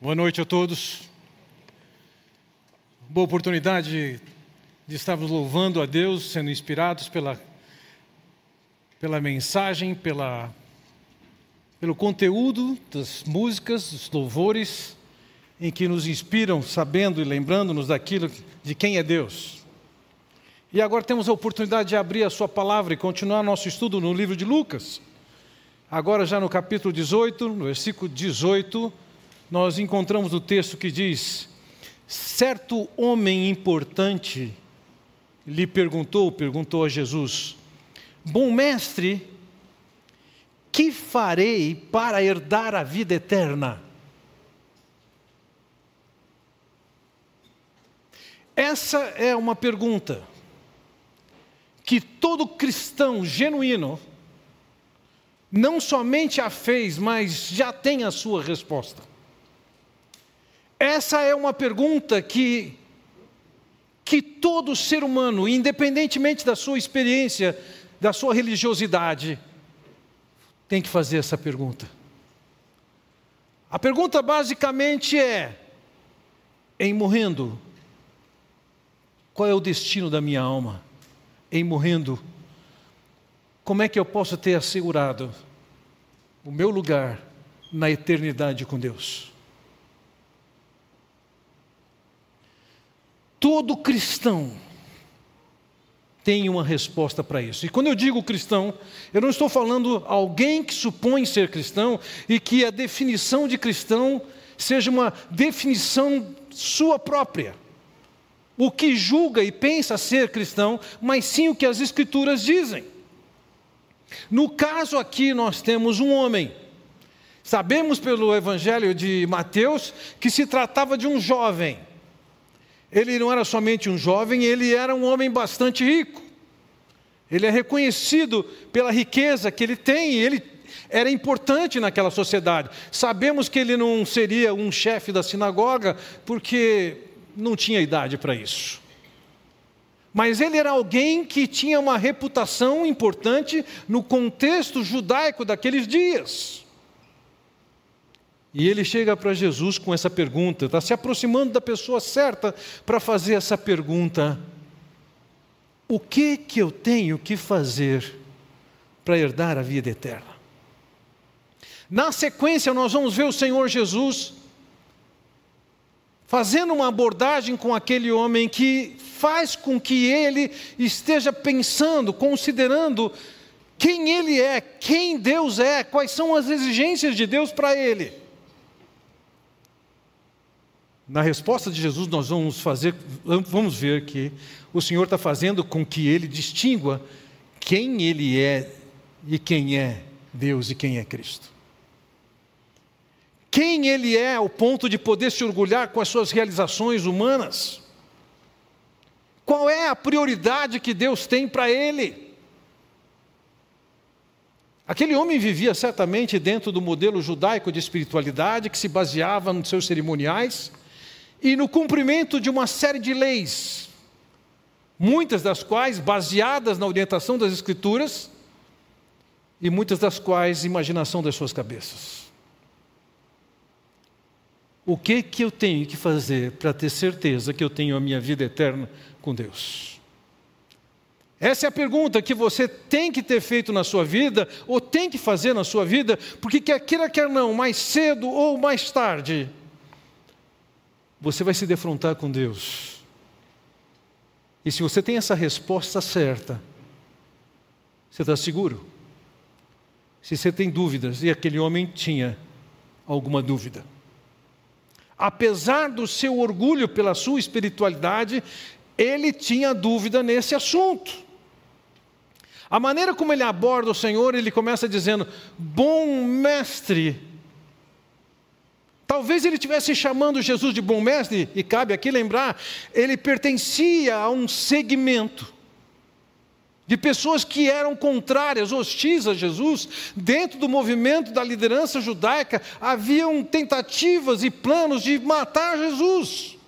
Boa noite a todos. Boa oportunidade de estarmos louvando a Deus, sendo inspirados pela, pela mensagem, pela, pelo conteúdo das músicas, dos louvores, em que nos inspiram, sabendo e lembrando-nos daquilo de quem é Deus. E agora temos a oportunidade de abrir a Sua palavra e continuar nosso estudo no livro de Lucas. Agora, já no capítulo 18, no versículo 18, nós encontramos o texto que diz: Certo homem importante lhe perguntou, perguntou a Jesus: Bom mestre, que farei para herdar a vida eterna? Essa é uma pergunta que todo cristão genuíno não somente a fez, mas já tem a sua resposta. Essa é uma pergunta que que todo ser humano, independentemente da sua experiência, da sua religiosidade, tem que fazer essa pergunta. A pergunta basicamente é: em morrendo, qual é o destino da minha alma? Em morrendo, como é que eu posso ter assegurado o meu lugar na eternidade com Deus? Todo cristão tem uma resposta para isso. E quando eu digo cristão, eu não estou falando alguém que supõe ser cristão e que a definição de cristão seja uma definição sua própria. O que julga e pensa ser cristão, mas sim o que as Escrituras dizem. No caso aqui, nós temos um homem. Sabemos pelo Evangelho de Mateus que se tratava de um jovem ele não era somente um jovem, ele era um homem bastante rico. Ele é reconhecido pela riqueza que ele tem, ele era importante naquela sociedade. Sabemos que ele não seria um chefe da sinagoga, porque não tinha idade para isso. Mas ele era alguém que tinha uma reputação importante no contexto judaico daqueles dias. E ele chega para Jesus com essa pergunta, está se aproximando da pessoa certa para fazer essa pergunta: O que que eu tenho que fazer para herdar a vida eterna? Na sequência, nós vamos ver o Senhor Jesus fazendo uma abordagem com aquele homem que faz com que ele esteja pensando, considerando quem ele é, quem Deus é, quais são as exigências de Deus para ele. Na resposta de Jesus, nós vamos fazer, vamos ver que o Senhor está fazendo com que ele distingua quem ele é e quem é Deus e quem é Cristo. Quem ele é ao ponto de poder se orgulhar com as suas realizações humanas? Qual é a prioridade que Deus tem para ele? Aquele homem vivia certamente dentro do modelo judaico de espiritualidade que se baseava nos seus cerimoniais e no cumprimento de uma série de leis, muitas das quais baseadas na orientação das Escrituras e muitas das quais imaginação das suas cabeças. O que que eu tenho que fazer para ter certeza que eu tenho a minha vida eterna com Deus? Essa é a pergunta que você tem que ter feito na sua vida, ou tem que fazer na sua vida, porque quer queira, quer não, mais cedo ou mais tarde, você vai se defrontar com Deus. E se você tem essa resposta certa, você está seguro. Se você tem dúvidas, e aquele homem tinha alguma dúvida. Apesar do seu orgulho pela sua espiritualidade, ele tinha dúvida nesse assunto. A maneira como ele aborda o Senhor, ele começa dizendo: Bom mestre, Talvez ele estivesse chamando Jesus de bom mestre, e cabe aqui lembrar, ele pertencia a um segmento de pessoas que eram contrárias, hostis a Jesus. Dentro do movimento da liderança judaica, haviam tentativas e planos de matar Jesus.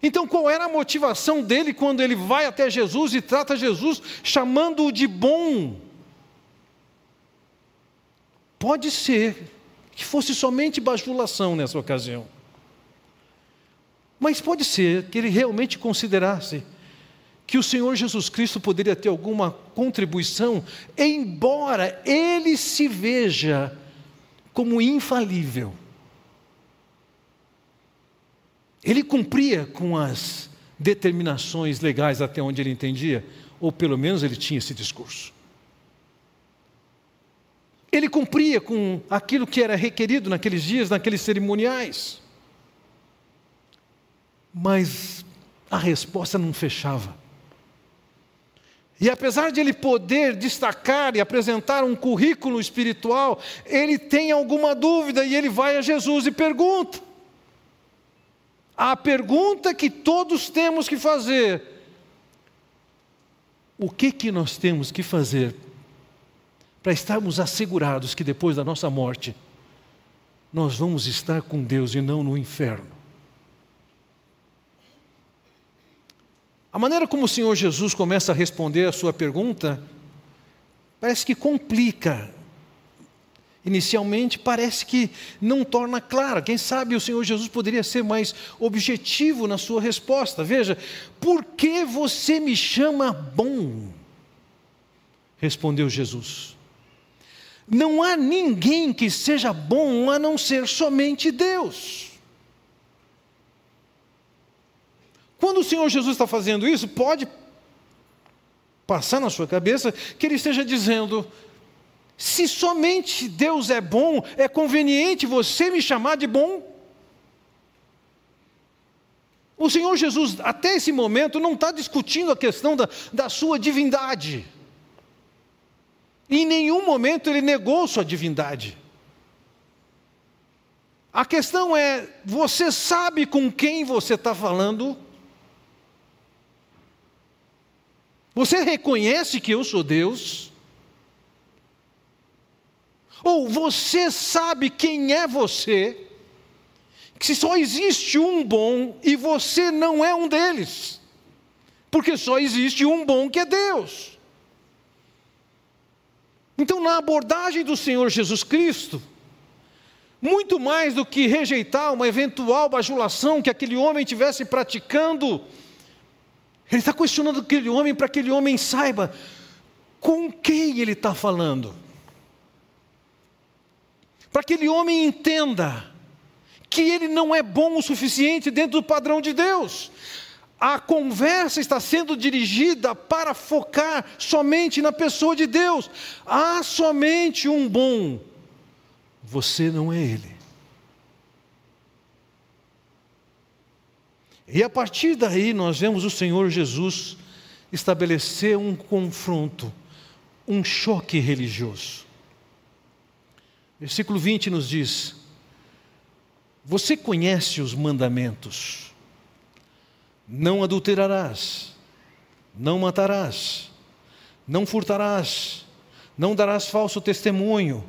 Então, qual era a motivação dele quando ele vai até Jesus e trata Jesus chamando-o de bom? Pode ser que fosse somente bajulação nessa ocasião. Mas pode ser que ele realmente considerasse que o Senhor Jesus Cristo poderia ter alguma contribuição, embora ele se veja como infalível. Ele cumpria com as determinações legais até onde ele entendia, ou pelo menos ele tinha esse discurso. Ele cumpria com aquilo que era requerido naqueles dias, naqueles cerimoniais. Mas a resposta não fechava. E apesar de ele poder destacar e apresentar um currículo espiritual, ele tem alguma dúvida e ele vai a Jesus e pergunta. A pergunta que todos temos que fazer: o que que nós temos que fazer para estarmos assegurados que depois da nossa morte nós vamos estar com Deus e não no inferno? A maneira como o Senhor Jesus começa a responder a sua pergunta parece que complica. Inicialmente parece que não torna clara. Quem sabe o Senhor Jesus poderia ser mais objetivo na sua resposta. Veja, por que você me chama bom? Respondeu Jesus. Não há ninguém que seja bom a não ser somente Deus. Quando o Senhor Jesus está fazendo isso, pode passar na sua cabeça que ele esteja dizendo: se somente Deus é bom, é conveniente você me chamar de bom? O Senhor Jesus, até esse momento, não está discutindo a questão da, da sua divindade. Em nenhum momento ele negou sua divindade. A questão é: você sabe com quem você está falando? Você reconhece que eu sou Deus? Ou você sabe quem é você? Que só existe um bom e você não é um deles. Porque só existe um bom que é Deus. Então, na abordagem do Senhor Jesus Cristo, muito mais do que rejeitar uma eventual bajulação que aquele homem estivesse praticando, ele está questionando aquele homem para que aquele homem saiba com quem ele está falando. Para que aquele homem entenda que ele não é bom o suficiente dentro do padrão de Deus. A conversa está sendo dirigida para focar somente na pessoa de Deus. Há somente um bom. Você não é ele. E a partir daí nós vemos o Senhor Jesus estabelecer um confronto, um choque religioso. Versículo 20 nos diz: Você conhece os mandamentos: não adulterarás, não matarás, não furtarás, não darás falso testemunho,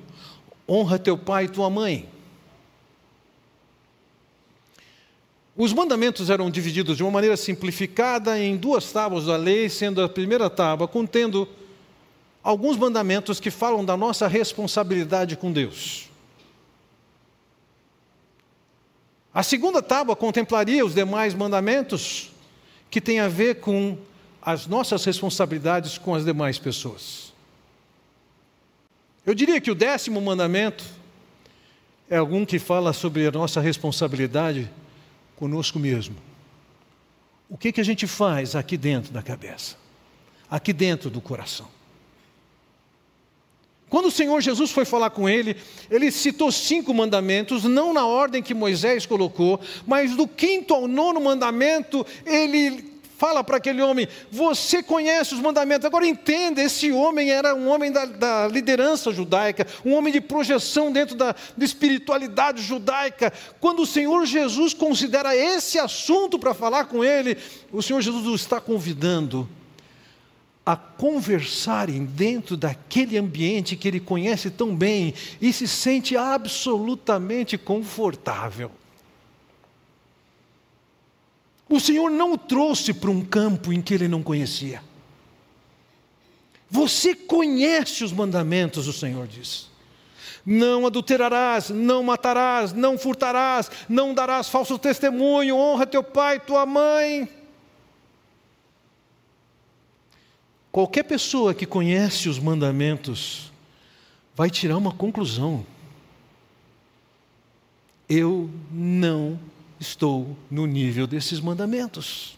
honra teu pai e tua mãe. Os mandamentos eram divididos de uma maneira simplificada em duas tábuas da lei, sendo a primeira tábua contendo alguns mandamentos que falam da nossa responsabilidade com Deus. A segunda tábua contemplaria os demais mandamentos que têm a ver com as nossas responsabilidades com as demais pessoas. Eu diria que o décimo mandamento é algum que fala sobre a nossa responsabilidade conosco mesmo. O que, que a gente faz aqui dentro da cabeça, aqui dentro do coração? Quando o Senhor Jesus foi falar com ele, ele citou cinco mandamentos, não na ordem que Moisés colocou, mas do quinto ao nono mandamento, ele fala para aquele homem: Você conhece os mandamentos. Agora entenda: esse homem era um homem da, da liderança judaica, um homem de projeção dentro da, da espiritualidade judaica. Quando o Senhor Jesus considera esse assunto para falar com ele, o Senhor Jesus o está convidando a conversarem dentro daquele ambiente que ele conhece tão bem e se sente absolutamente confortável. O Senhor não o trouxe para um campo em que ele não conhecia. Você conhece os mandamentos, o Senhor diz. Não adulterarás, não matarás, não furtarás, não darás falso testemunho, honra teu pai e tua mãe. Qualquer pessoa que conhece os mandamentos vai tirar uma conclusão. Eu não estou no nível desses mandamentos.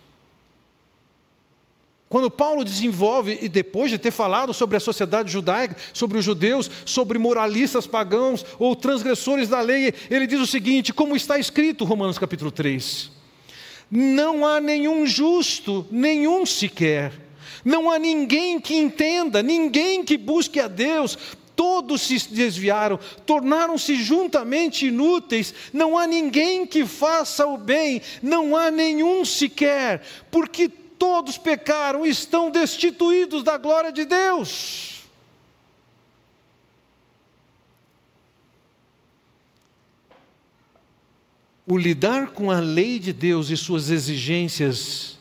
Quando Paulo desenvolve, e depois de ter falado sobre a sociedade judaica, sobre os judeus, sobre moralistas pagãos ou transgressores da lei, ele diz o seguinte: como está escrito, Romanos capítulo 3: Não há nenhum justo, nenhum sequer, não há ninguém que entenda, ninguém que busque a Deus, todos se desviaram, tornaram-se juntamente inúteis, não há ninguém que faça o bem, não há nenhum sequer, porque todos pecaram, estão destituídos da glória de Deus. O lidar com a lei de Deus e suas exigências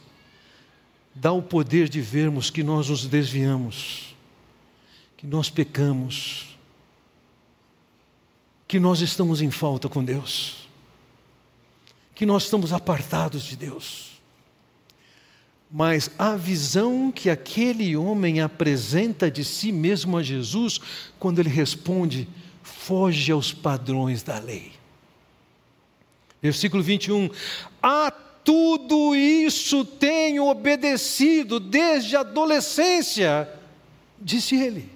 dá o poder de vermos que nós nos desviamos que nós pecamos, que nós estamos em falta com Deus, que nós estamos apartados de Deus. Mas a visão que aquele homem apresenta de si mesmo a Jesus, quando ele responde, foge aos padrões da lei. Versículo 21. A tudo isso tenho obedecido desde a adolescência, disse ele.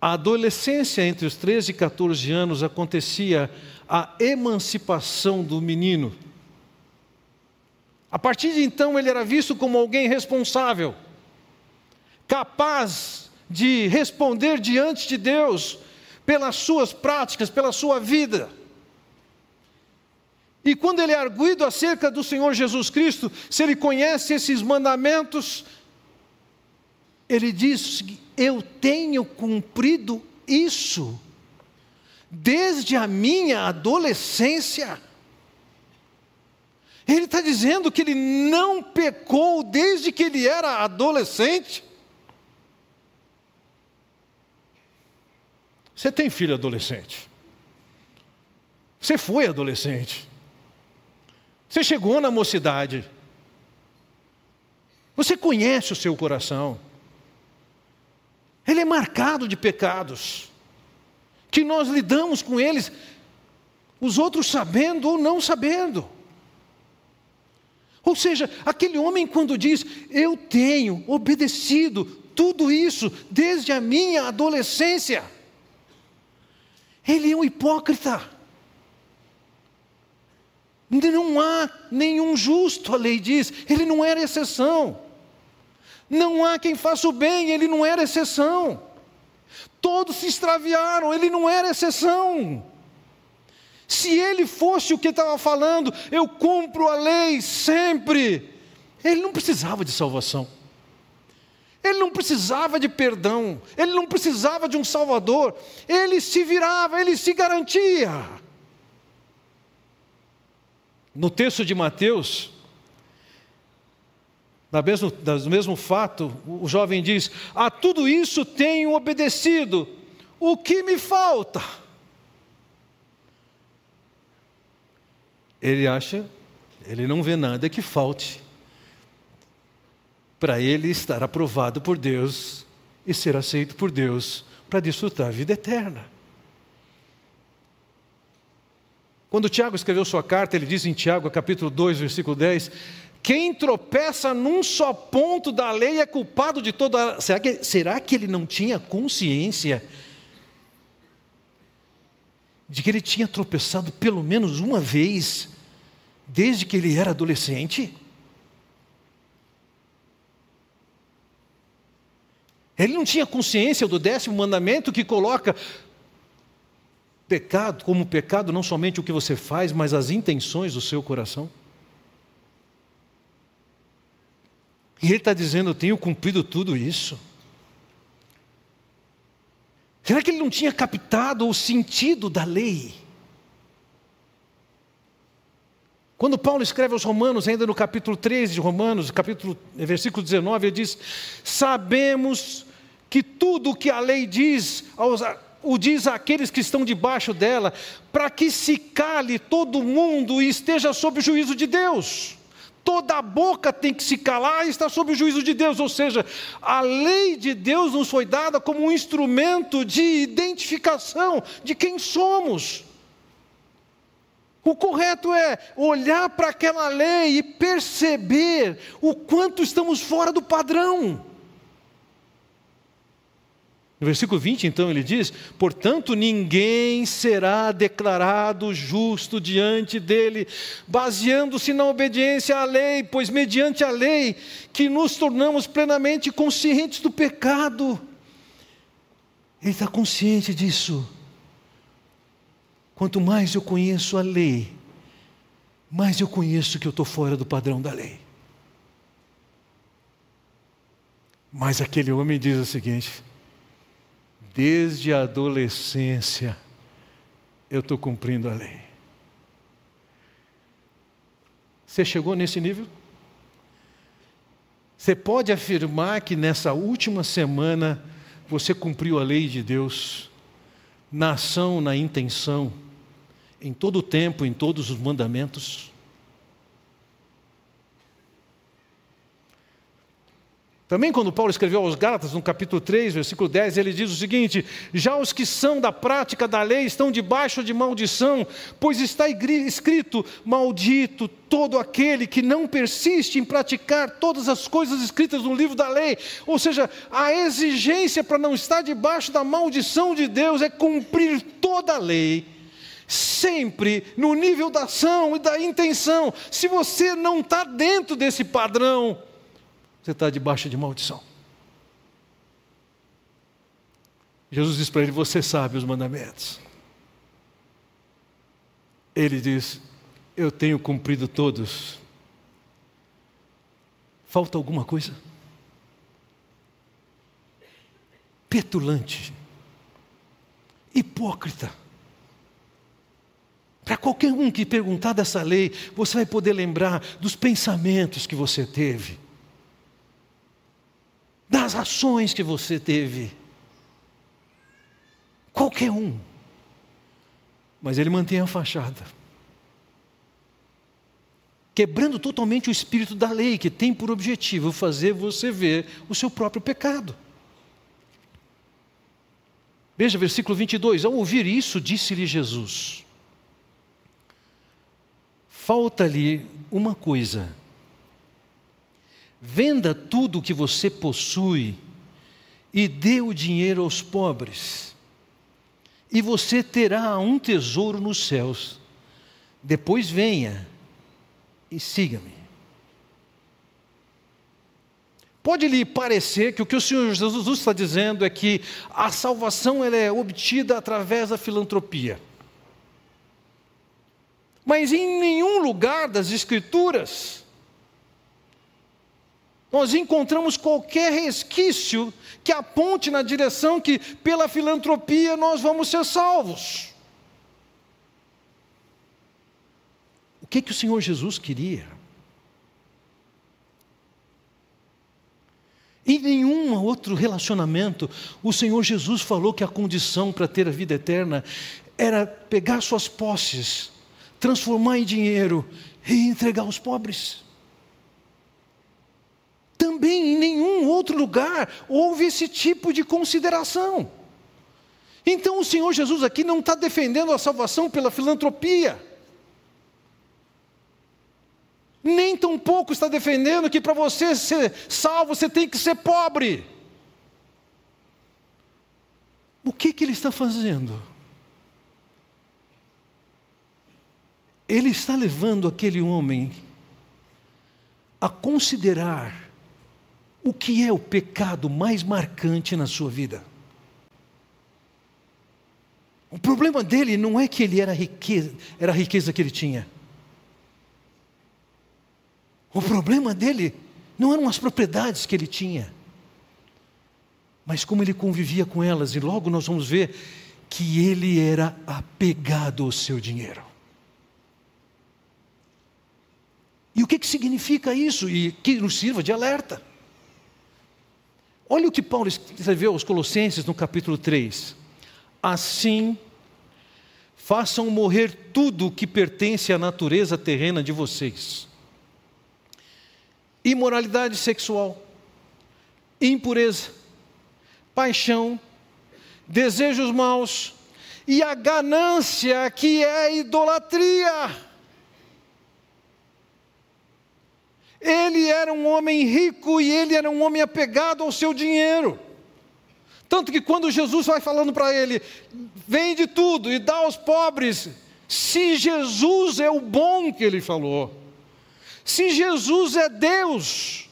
A adolescência entre os 13 e 14 anos acontecia a emancipação do menino. A partir de então ele era visto como alguém responsável, capaz de responder diante de Deus pelas suas práticas, pela sua vida. E quando ele é arguído acerca do Senhor Jesus Cristo, se ele conhece esses mandamentos, ele diz: Eu tenho cumprido isso desde a minha adolescência. Ele está dizendo que ele não pecou desde que ele era adolescente. Você tem filho adolescente. Você foi adolescente. Você chegou na mocidade. Você conhece o seu coração. Ele é marcado de pecados, que nós lidamos com eles, os outros sabendo ou não sabendo. Ou seja, aquele homem, quando diz, Eu tenho obedecido tudo isso desde a minha adolescência, ele é um hipócrita. Não há nenhum justo, a lei diz, ele não era exceção. Não há quem faça o bem, ele não era exceção. Todos se extraviaram, ele não era exceção. Se ele fosse o que estava falando, eu cumpro a lei sempre, ele não precisava de salvação. Ele não precisava de perdão, ele não precisava de um Salvador, ele se virava, ele se garantia. No texto de Mateus, mesmo, do mesmo fato, o jovem diz: A tudo isso tenho obedecido, o que me falta? Ele acha, ele não vê nada que falte para ele estar aprovado por Deus e ser aceito por Deus para desfrutar a vida eterna. Quando Tiago escreveu sua carta, ele diz em Tiago, capítulo 2, versículo 10: quem tropeça num só ponto da lei é culpado de toda. Será que, será que ele não tinha consciência de que ele tinha tropeçado pelo menos uma vez desde que ele era adolescente? Ele não tinha consciência do décimo mandamento que coloca pecado como pecado não somente o que você faz, mas as intenções do seu coração? E ele está dizendo: Eu tenho cumprido tudo isso. Será que ele não tinha captado o sentido da lei? Quando Paulo escreve aos Romanos, ainda no capítulo 13 de Romanos, capítulo, versículo 19, ele diz: Sabemos que tudo o que a lei diz o diz àqueles que estão debaixo dela, para que se cale todo mundo e esteja sob o juízo de Deus. Toda a boca tem que se calar e está sob o juízo de Deus, ou seja, a lei de Deus nos foi dada como um instrumento de identificação de quem somos. O correto é olhar para aquela lei e perceber o quanto estamos fora do padrão. No versículo 20, então, ele diz: Portanto, ninguém será declarado justo diante dele, baseando-se na obediência à lei, pois mediante a lei que nos tornamos plenamente conscientes do pecado. Ele está consciente disso. Quanto mais eu conheço a lei, mais eu conheço que eu estou fora do padrão da lei. Mas aquele homem diz o seguinte: desde a adolescência eu estou cumprindo a lei. Você chegou nesse nível? Você pode afirmar que nessa última semana você cumpriu a lei de Deus, na ação, na intenção, em todo o tempo, em todos os mandamentos? Também, quando Paulo escreveu aos Gálatas, no capítulo 3, versículo 10, ele diz o seguinte: Já os que são da prática da lei estão debaixo de maldição, pois está escrito: Maldito todo aquele que não persiste em praticar todas as coisas escritas no livro da lei. Ou seja, a exigência para não estar debaixo da maldição de Deus é cumprir toda a lei sempre no nível da ação e da intenção. Se você não está dentro desse padrão, você está debaixo de maldição. Jesus diz para ele: Você sabe os mandamentos. Ele diz: Eu tenho cumprido todos. Falta alguma coisa? Petulante, hipócrita. Para qualquer um que perguntar dessa lei, você vai poder lembrar dos pensamentos que você teve, das ações que você teve. Qualquer um. Mas ele mantém a fachada. Quebrando totalmente o espírito da lei, que tem por objetivo fazer você ver o seu próprio pecado. Veja versículo 22. Ao ouvir isso, disse-lhe Jesus: Falta-lhe uma coisa Venda tudo o que você possui e dê o dinheiro aos pobres, e você terá um tesouro nos céus. Depois venha e siga-me. Pode lhe parecer que o que o Senhor Jesus está dizendo é que a salvação ela é obtida através da filantropia. Mas em nenhum lugar das Escrituras nós encontramos qualquer resquício que aponte na direção que, pela filantropia, nós vamos ser salvos. O que, que o Senhor Jesus queria? Em nenhum outro relacionamento, o Senhor Jesus falou que a condição para ter a vida eterna era pegar suas posses, transformar em dinheiro e entregar aos pobres. Também em nenhum outro lugar houve esse tipo de consideração. Então o Senhor Jesus aqui não está defendendo a salvação pela filantropia. Nem tampouco está defendendo que para você ser salvo você tem que ser pobre. O que, que ele está fazendo? Ele está levando aquele homem a considerar o que é o pecado mais marcante na sua vida? O problema dele não é que ele era riqueza, era a riqueza que ele tinha. O problema dele não eram as propriedades que ele tinha, mas como ele convivia com elas, e logo nós vamos ver que ele era apegado ao seu dinheiro. E o que, que significa isso? E que nos sirva de alerta. Olha o que Paulo escreveu aos Colossenses no capítulo 3. Assim, façam morrer tudo que pertence à natureza terrena de vocês: imoralidade sexual, impureza, paixão, desejos maus e a ganância que é idolatria. Ele era um homem rico e ele era um homem apegado ao seu dinheiro. Tanto que quando Jesus vai falando para ele, vende tudo e dá aos pobres, se Jesus é o bom que ele falou, se Jesus é Deus,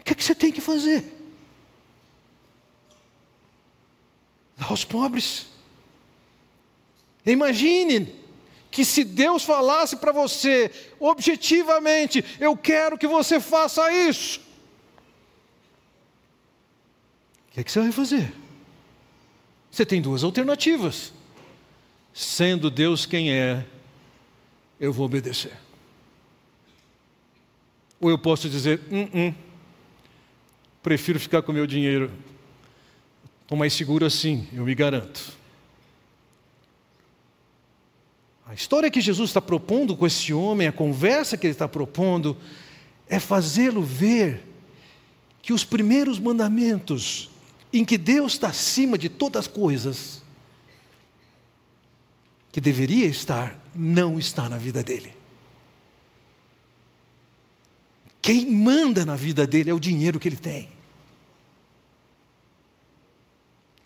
o que, é que você tem que fazer? Dá aos pobres. Imagine que se Deus falasse para você, objetivamente, eu quero que você faça isso, o que, é que você vai fazer? Você tem duas alternativas. Sendo Deus quem é, eu vou obedecer. Ou eu posso dizer, hum, hum, prefiro ficar com meu dinheiro. Estou mais seguro assim, eu me garanto. A história que Jesus está propondo com esse homem, a conversa que ele está propondo, é fazê-lo ver que os primeiros mandamentos, em que Deus está acima de todas as coisas, que deveria estar, não está na vida dele. Quem manda na vida dele é o dinheiro que ele tem.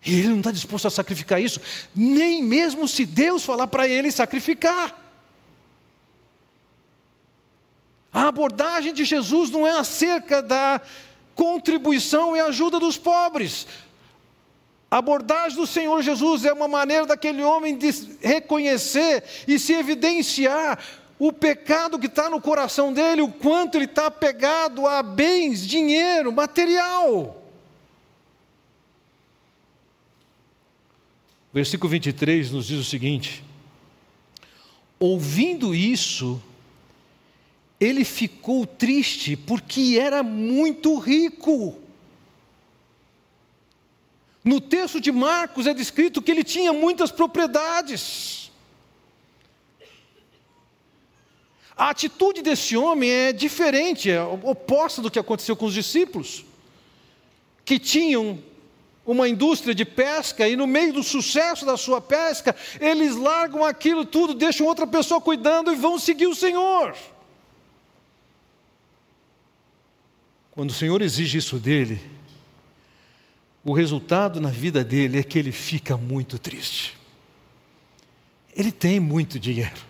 E ele não está disposto a sacrificar isso, nem mesmo se Deus falar para ele sacrificar. A abordagem de Jesus não é acerca da contribuição e ajuda dos pobres. A abordagem do Senhor Jesus é uma maneira daquele homem de reconhecer e se evidenciar o pecado que está no coração dele, o quanto ele está apegado a bens, dinheiro, material. Versículo 23 nos diz o seguinte: Ouvindo isso, ele ficou triste porque era muito rico. No texto de Marcos é descrito que ele tinha muitas propriedades. A atitude desse homem é diferente, é oposta do que aconteceu com os discípulos, que tinham uma indústria de pesca e no meio do sucesso da sua pesca, eles largam aquilo tudo, deixam outra pessoa cuidando e vão seguir o Senhor. Quando o Senhor exige isso dele, o resultado na vida dele é que ele fica muito triste. Ele tem muito dinheiro.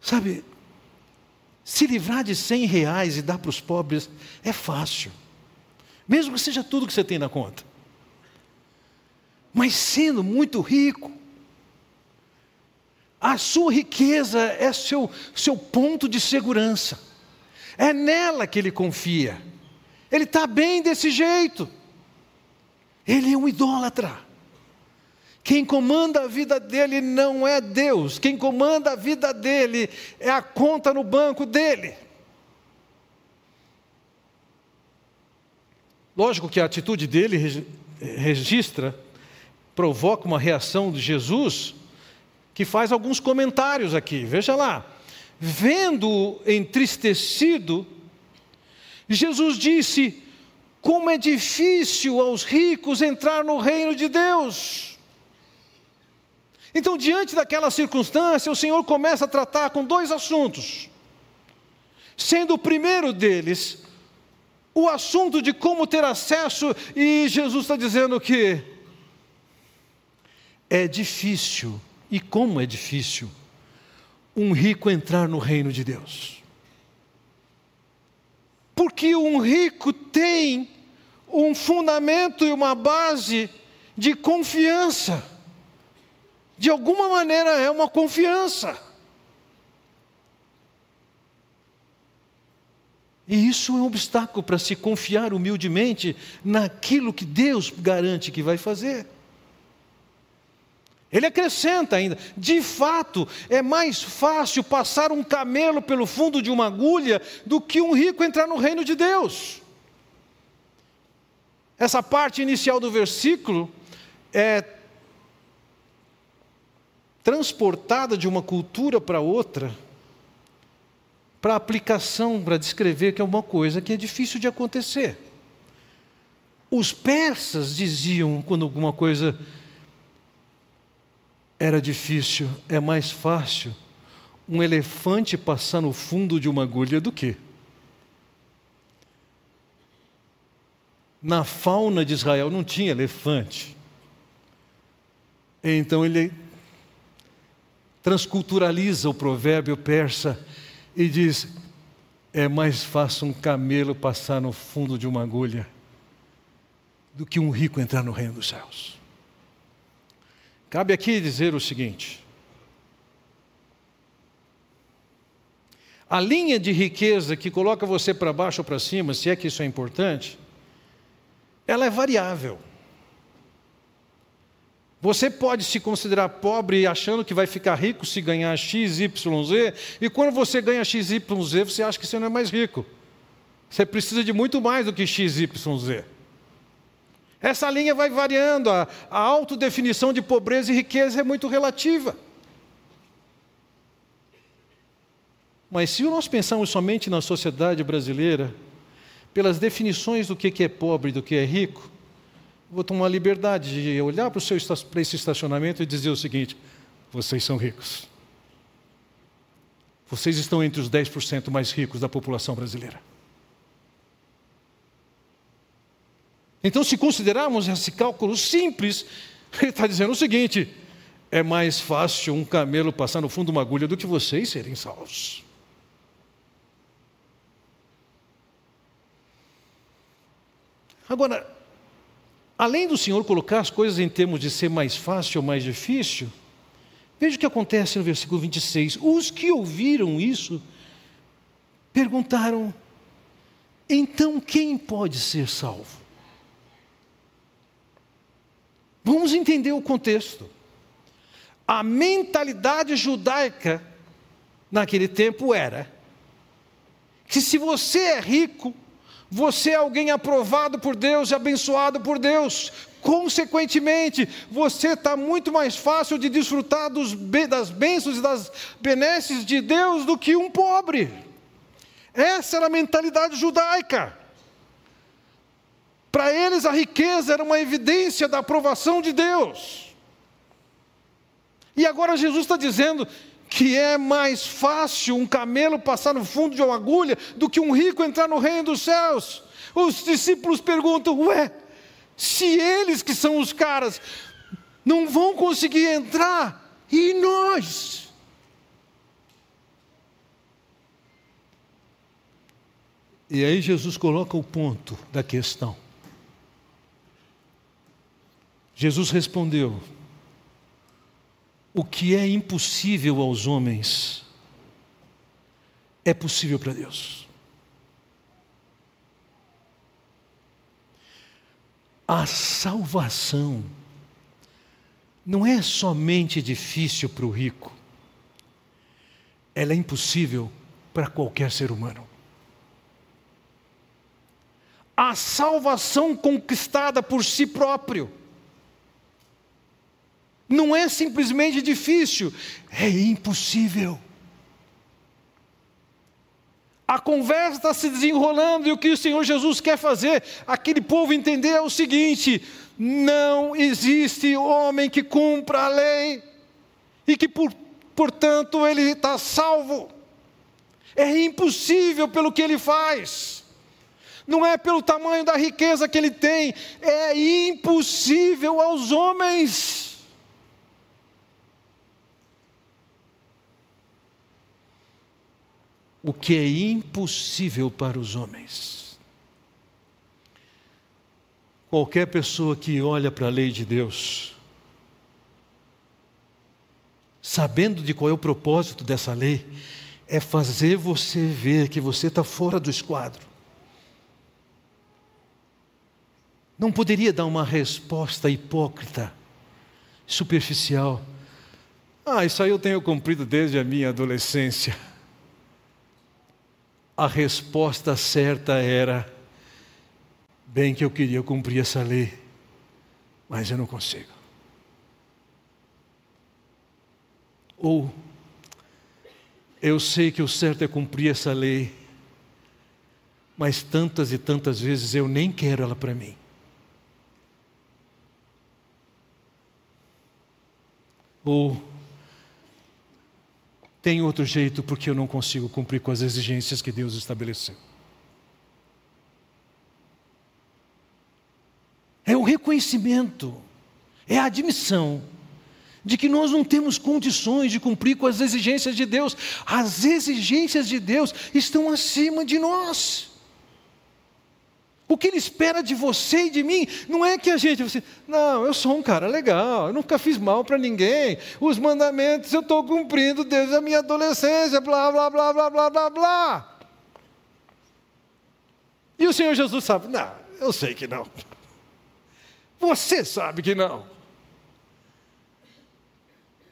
Sabe, se livrar de cem reais e dar para os pobres é fácil mesmo que seja tudo que você tem na conta. Mas sendo muito rico, a sua riqueza é seu, seu ponto de segurança, é nela que ele confia. Ele está bem desse jeito, ele é um idólatra. Quem comanda a vida dele não é Deus, quem comanda a vida dele é a conta no banco dele. Lógico que a atitude dele registra, provoca uma reação de Jesus, que faz alguns comentários aqui. Veja lá. Vendo entristecido, Jesus disse: Como é difícil aos ricos entrar no reino de Deus. Então, diante daquela circunstância, o Senhor começa a tratar com dois assuntos. Sendo o primeiro deles o assunto de como ter acesso, e Jesus está dizendo que é difícil, e como é difícil, um rico entrar no reino de Deus. Porque um rico tem um fundamento e uma base de confiança. De alguma maneira é uma confiança. E isso é um obstáculo para se confiar humildemente naquilo que Deus garante que vai fazer. Ele acrescenta ainda: de fato, é mais fácil passar um camelo pelo fundo de uma agulha do que um rico entrar no reino de Deus. Essa parte inicial do versículo é transportada de uma cultura para outra, para aplicação, para descrever que é uma coisa que é difícil de acontecer. Os persas diziam quando alguma coisa era difícil, é mais fácil um elefante passar no fundo de uma agulha do que na fauna de Israel não tinha elefante. Então ele transculturaliza o provérbio persa e diz: é mais fácil um camelo passar no fundo de uma agulha do que um rico entrar no reino dos céus. Cabe aqui dizer o seguinte: a linha de riqueza que coloca você para baixo ou para cima, se é que isso é importante, ela é variável. Você pode se considerar pobre achando que vai ficar rico se ganhar X, Y, Z, e quando você ganha X, Y, Z, você acha que você não é mais rico. Você precisa de muito mais do que X, Y, Z. Essa linha vai variando, a, a autodefinição de pobreza e riqueza é muito relativa. Mas se nós pensarmos somente na sociedade brasileira, pelas definições do que é pobre e do que é rico, vou tomar liberdade de olhar para, o seu, para esse estacionamento e dizer o seguinte: vocês são ricos. Vocês estão entre os 10% mais ricos da população brasileira. Então, se considerarmos esse cálculo simples, ele está dizendo o seguinte: é mais fácil um camelo passar no fundo de uma agulha do que vocês serem salvos. Agora, além do Senhor colocar as coisas em termos de ser mais fácil ou mais difícil, veja o que acontece no versículo 26. Os que ouviram isso perguntaram: então quem pode ser salvo? Vamos entender o contexto. A mentalidade judaica naquele tempo era que se você é rico, você é alguém aprovado por Deus e abençoado por Deus. Consequentemente, você está muito mais fácil de desfrutar dos, das bênçãos e das benesses de Deus do que um pobre. Essa era a mentalidade judaica. Para eles, a riqueza era uma evidência da aprovação de Deus. E agora Jesus está dizendo: que é mais fácil um camelo passar no fundo de uma agulha do que um rico entrar no reino dos céus. Os discípulos perguntam: ué, se eles que são os caras não vão conseguir entrar, e nós? E aí Jesus coloca o ponto da questão. Jesus respondeu: o que é impossível aos homens é possível para Deus. A salvação não é somente difícil para o rico, ela é impossível para qualquer ser humano. A salvação conquistada por si próprio não é simplesmente difícil, é impossível. A conversa está se desenrolando e o que o Senhor Jesus quer fazer, aquele povo entender é o seguinte: não existe homem que cumpra a lei e que, por, portanto, ele está salvo. É impossível pelo que ele faz. Não é pelo tamanho da riqueza que ele tem, é impossível aos homens. O que é impossível para os homens. Qualquer pessoa que olha para a lei de Deus, sabendo de qual é o propósito dessa lei, é fazer você ver que você está fora do esquadro. Não poderia dar uma resposta hipócrita superficial. Ah, isso aí eu tenho cumprido desde a minha adolescência. A resposta certa era: bem que eu queria cumprir essa lei, mas eu não consigo. Ou, eu sei que o certo é cumprir essa lei, mas tantas e tantas vezes eu nem quero ela para mim. Ou tem outro jeito porque eu não consigo cumprir com as exigências que Deus estabeleceu. É o reconhecimento, é a admissão de que nós não temos condições de cumprir com as exigências de Deus. As exigências de Deus estão acima de nós. O que ele espera de você e de mim não é que a gente, você, não, eu sou um cara legal, eu nunca fiz mal para ninguém, os mandamentos eu estou cumprindo desde a minha adolescência, blá, blá, blá, blá, blá, blá, blá. E o Senhor Jesus sabe, não, eu sei que não. Você sabe que não.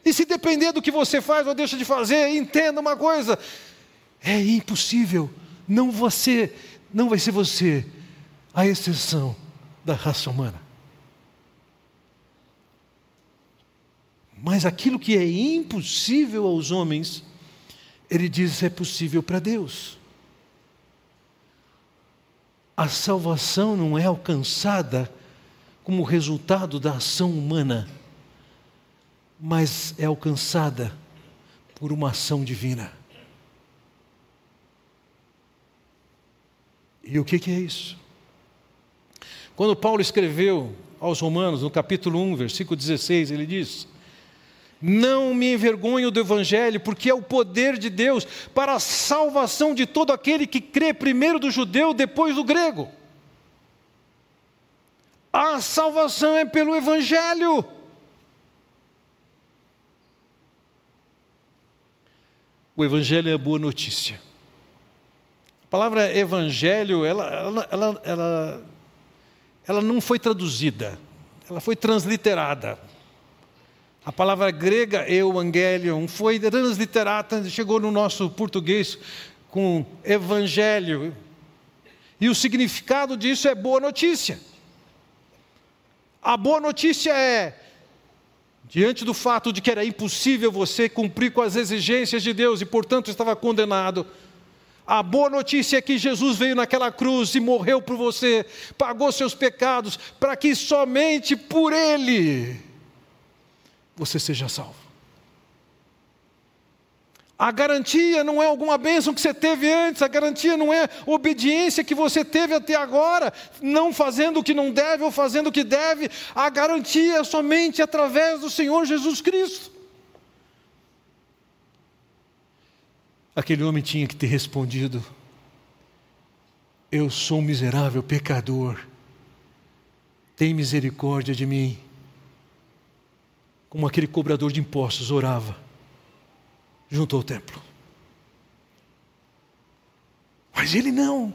E se depender do que você faz ou deixa de fazer, entenda uma coisa: é impossível, não você, não vai ser você à exceção da raça humana. Mas aquilo que é impossível aos homens, ele diz é possível para Deus. A salvação não é alcançada como resultado da ação humana, mas é alcançada por uma ação divina. E o que é isso? Quando Paulo escreveu aos Romanos, no capítulo 1, versículo 16, ele diz: Não me envergonho do Evangelho, porque é o poder de Deus para a salvação de todo aquele que crê, primeiro do judeu, depois do grego. A salvação é pelo Evangelho. O Evangelho é a boa notícia. A palavra Evangelho, ela, ela, ela, ela ela não foi traduzida, ela foi transliterada. A palavra grega evangelion foi transliterada, chegou no nosso português com evangelho. E o significado disso é boa notícia. A boa notícia é diante do fato de que era impossível você cumprir com as exigências de Deus e, portanto, estava condenado, a boa notícia é que Jesus veio naquela cruz e morreu por você, pagou seus pecados, para que somente por Ele você seja salvo. A garantia não é alguma bênção que você teve antes, a garantia não é obediência que você teve até agora, não fazendo o que não deve ou fazendo o que deve, a garantia é somente através do Senhor Jesus Cristo. Aquele homem tinha que ter respondido: Eu sou um miserável pecador, tem misericórdia de mim. Como aquele cobrador de impostos orava junto ao templo. Mas ele não.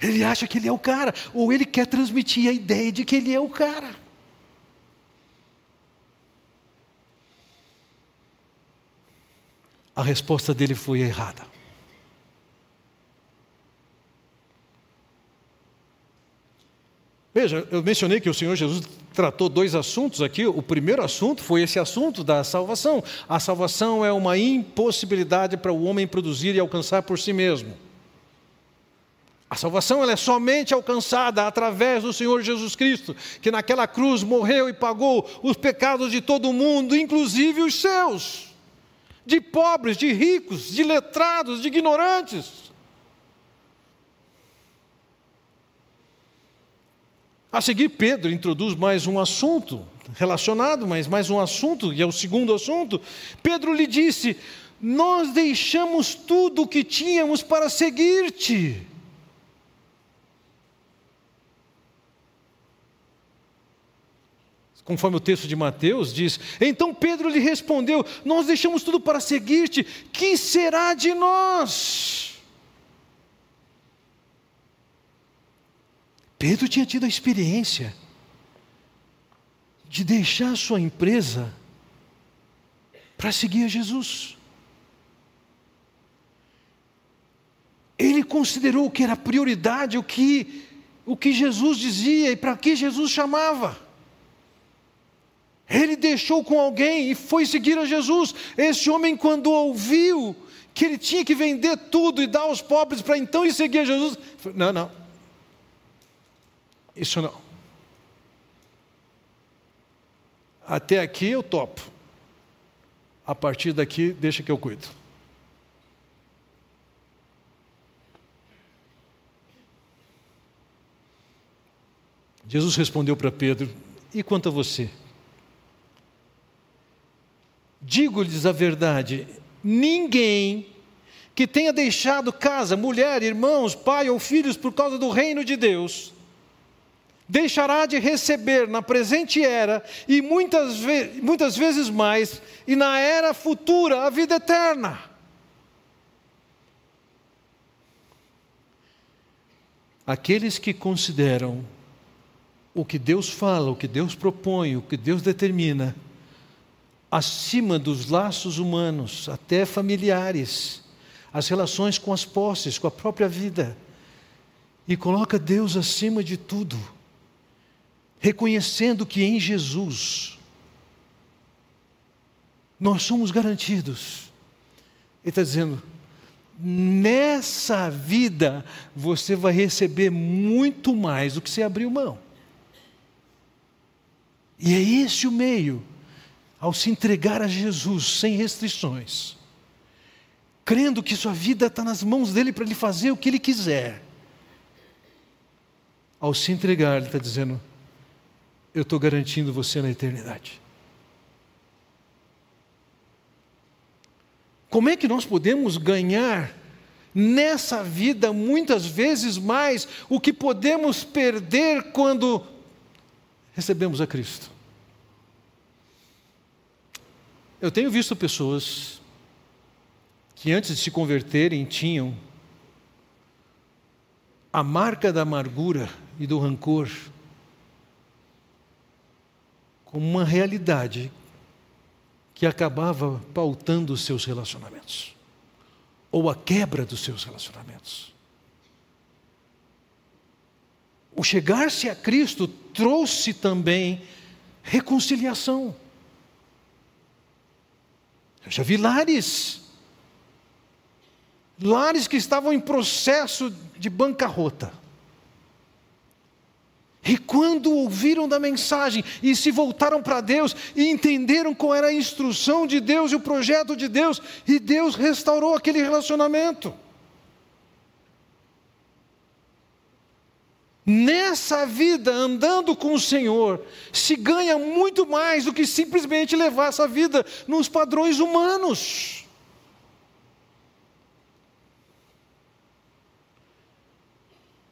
Ele acha que ele é o cara, ou ele quer transmitir a ideia de que ele é o cara. A resposta dele foi errada. Veja, eu mencionei que o Senhor Jesus tratou dois assuntos aqui. O primeiro assunto foi esse assunto da salvação. A salvação é uma impossibilidade para o homem produzir e alcançar por si mesmo. A salvação ela é somente alcançada através do Senhor Jesus Cristo, que naquela cruz morreu e pagou os pecados de todo mundo, inclusive os seus de pobres, de ricos, de letrados, de ignorantes. A seguir, Pedro introduz mais um assunto relacionado, mas mais um assunto, e é o segundo assunto. Pedro lhe disse: Nós deixamos tudo o que tínhamos para seguir-te. Conforme o texto de Mateus diz: Então Pedro lhe respondeu: Nós deixamos tudo para seguir-te, que será de nós? Pedro tinha tido a experiência de deixar sua empresa para seguir a Jesus. Ele considerou que era prioridade o que, o que Jesus dizia e para que Jesus chamava. Ele deixou com alguém e foi seguir a Jesus. Esse homem, quando ouviu que ele tinha que vender tudo e dar aos pobres para então ir seguir a Jesus, falou, não, não, isso não. Até aqui eu topo. A partir daqui, deixa que eu cuido. Jesus respondeu para Pedro: E quanto a você? Digo-lhes a verdade: ninguém que tenha deixado casa, mulher, irmãos, pai ou filhos por causa do reino de Deus, deixará de receber na presente era e muitas, ve muitas vezes mais, e na era futura, a vida eterna. Aqueles que consideram o que Deus fala, o que Deus propõe, o que Deus determina, acima dos laços humanos, até familiares, as relações com as posses, com a própria vida, e coloca Deus acima de tudo, reconhecendo que em Jesus nós somos garantidos. Ele está dizendo: nessa vida você vai receber muito mais do que você abriu mão. E é esse o meio, ao se entregar a Jesus sem restrições, crendo que sua vida está nas mãos dele para ele fazer o que ele quiser. Ao se entregar, ele está dizendo: Eu estou garantindo você na eternidade. Como é que nós podemos ganhar nessa vida muitas vezes mais o que podemos perder quando recebemos a Cristo. Eu tenho visto pessoas que antes de se converterem tinham a marca da amargura e do rancor como uma realidade que acabava pautando os seus relacionamentos ou a quebra dos seus relacionamentos. O chegar-se a Cristo trouxe também reconciliação. Eu já vi lares, lares que estavam em processo de bancarrota. E quando ouviram da mensagem e se voltaram para Deus e entenderam qual era a instrução de Deus e o projeto de Deus, e Deus restaurou aquele relacionamento. Nessa vida, andando com o Senhor, se ganha muito mais do que simplesmente levar essa vida nos padrões humanos.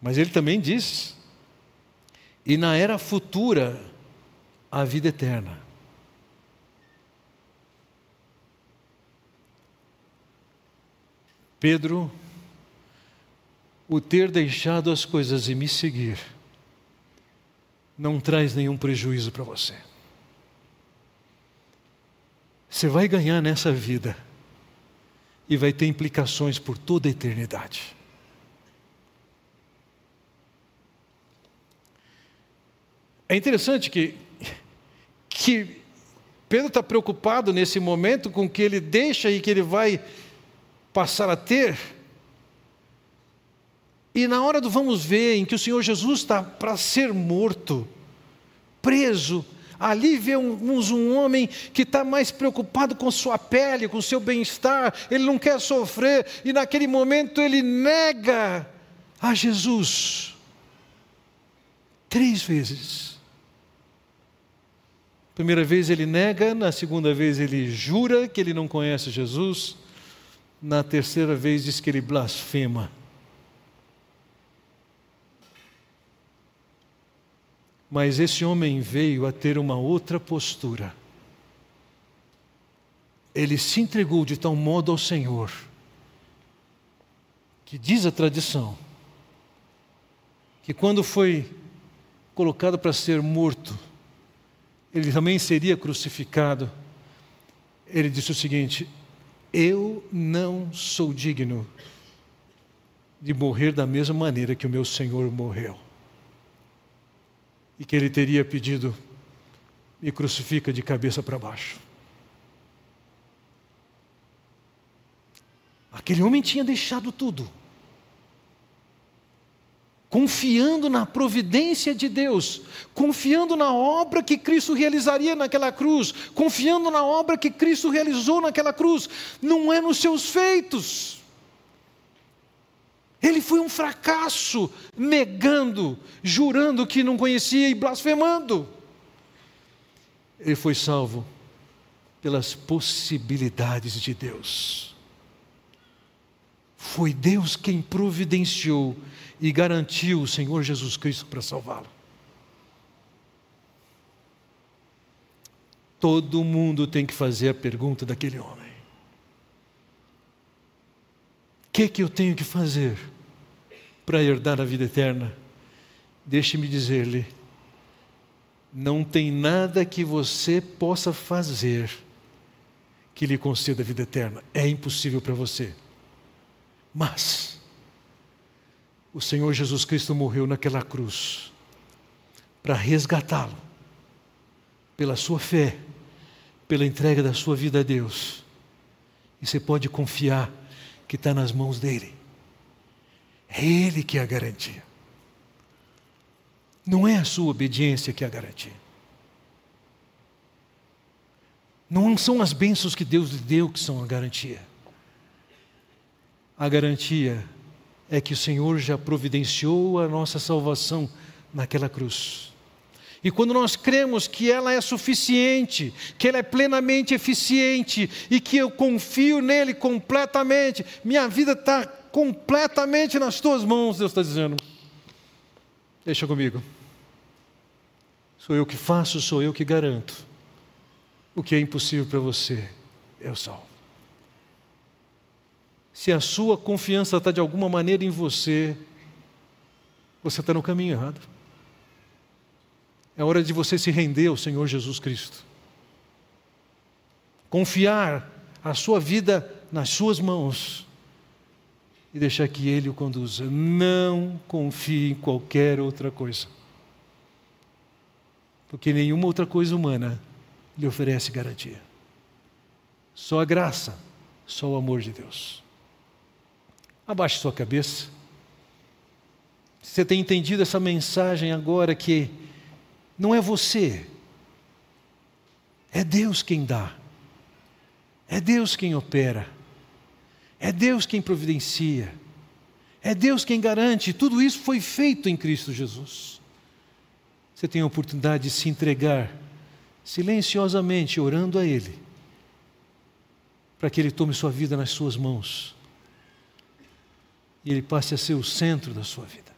Mas ele também diz: e na era futura, a vida eterna. Pedro o ter deixado as coisas e me seguir não traz nenhum prejuízo para você. Você vai ganhar nessa vida e vai ter implicações por toda a eternidade. É interessante que, que Pedro está preocupado nesse momento com o que ele deixa e que ele vai passar a ter e na hora do vamos ver, em que o Senhor Jesus está para ser morto, preso, ali vemos um homem que está mais preocupado com sua pele, com seu bem-estar, ele não quer sofrer, e naquele momento ele nega a Jesus. Três vezes. Primeira vez ele nega, na segunda vez ele jura que ele não conhece Jesus, na terceira vez diz que ele blasfema. Mas esse homem veio a ter uma outra postura. Ele se entregou de tal modo ao Senhor, que diz a tradição, que quando foi colocado para ser morto, ele também seria crucificado, ele disse o seguinte: Eu não sou digno de morrer da mesma maneira que o meu Senhor morreu. E que ele teria pedido: Me crucifica de cabeça para baixo. Aquele homem tinha deixado tudo confiando na providência de Deus, confiando na obra que Cristo realizaria naquela cruz, confiando na obra que Cristo realizou naquela cruz, não é nos seus feitos. Ele foi um fracasso, negando, jurando que não conhecia e blasfemando. Ele foi salvo pelas possibilidades de Deus. Foi Deus quem providenciou e garantiu o Senhor Jesus Cristo para salvá-lo. Todo mundo tem que fazer a pergunta daquele homem: O que, que eu tenho que fazer para herdar a vida eterna? Deixe-me dizer-lhe: não tem nada que você possa fazer que lhe conceda a vida eterna. É impossível para você. Mas, o Senhor Jesus Cristo morreu naquela cruz para resgatá-lo, pela sua fé, pela entrega da sua vida a Deus. E você pode confiar que está nas mãos dele. É Ele que é a garantia. Não é a sua obediência que é a garantia. Não são as bênçãos que Deus lhe deu que são a garantia. A garantia é que o Senhor já providenciou a nossa salvação naquela cruz. E quando nós cremos que ela é suficiente, que ela é plenamente eficiente e que eu confio nele completamente, minha vida está completamente nas tuas mãos, Deus está dizendo. Deixa comigo. Sou eu que faço, sou eu que garanto. O que é impossível para você, eu salvo se a sua confiança está de alguma maneira em você, você está no caminho errado. É hora de você se render ao Senhor Jesus Cristo. Confiar a sua vida nas suas mãos e deixar que Ele o conduza. Não confie em qualquer outra coisa. Porque nenhuma outra coisa humana lhe oferece garantia. Só a graça, só o amor de Deus. Abaixe sua cabeça. Você tem entendido essa mensagem agora que não é você, é Deus quem dá, é Deus quem opera, é Deus quem providencia, é Deus quem garante, tudo isso foi feito em Cristo Jesus. Você tem a oportunidade de se entregar silenciosamente, orando a Ele, para que Ele tome sua vida nas suas mãos e ele passe a ser o centro da sua vida.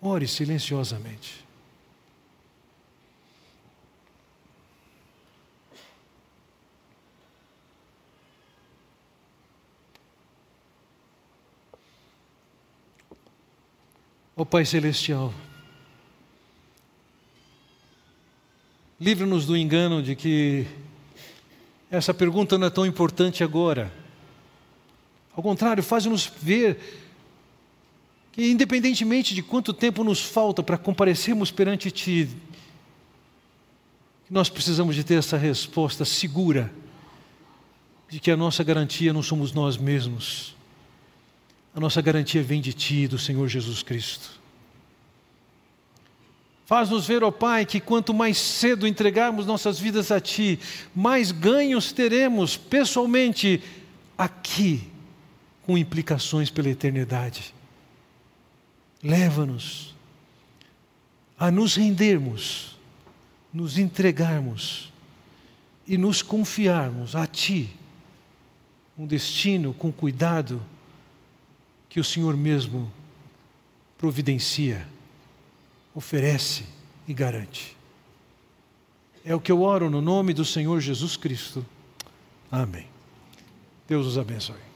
Ore silenciosamente. Ó oh, Pai Celestial, livra-nos do engano de que essa pergunta não é tão importante agora ao contrário, faz-nos ver que, independentemente de quanto tempo nos falta para comparecermos perante Ti, nós precisamos de ter essa resposta segura de que a nossa garantia não somos nós mesmos. A nossa garantia vem de Ti, do Senhor Jesus Cristo. Faz-nos ver, ó Pai, que quanto mais cedo entregarmos nossas vidas a Ti, mais ganhos teremos pessoalmente aqui com implicações pela eternidade. Leva-nos a nos rendermos, nos entregarmos e nos confiarmos a Ti, um destino com cuidado que o Senhor mesmo providencia, oferece e garante. É o que eu oro no nome do Senhor Jesus Cristo. Amém. Deus os abençoe.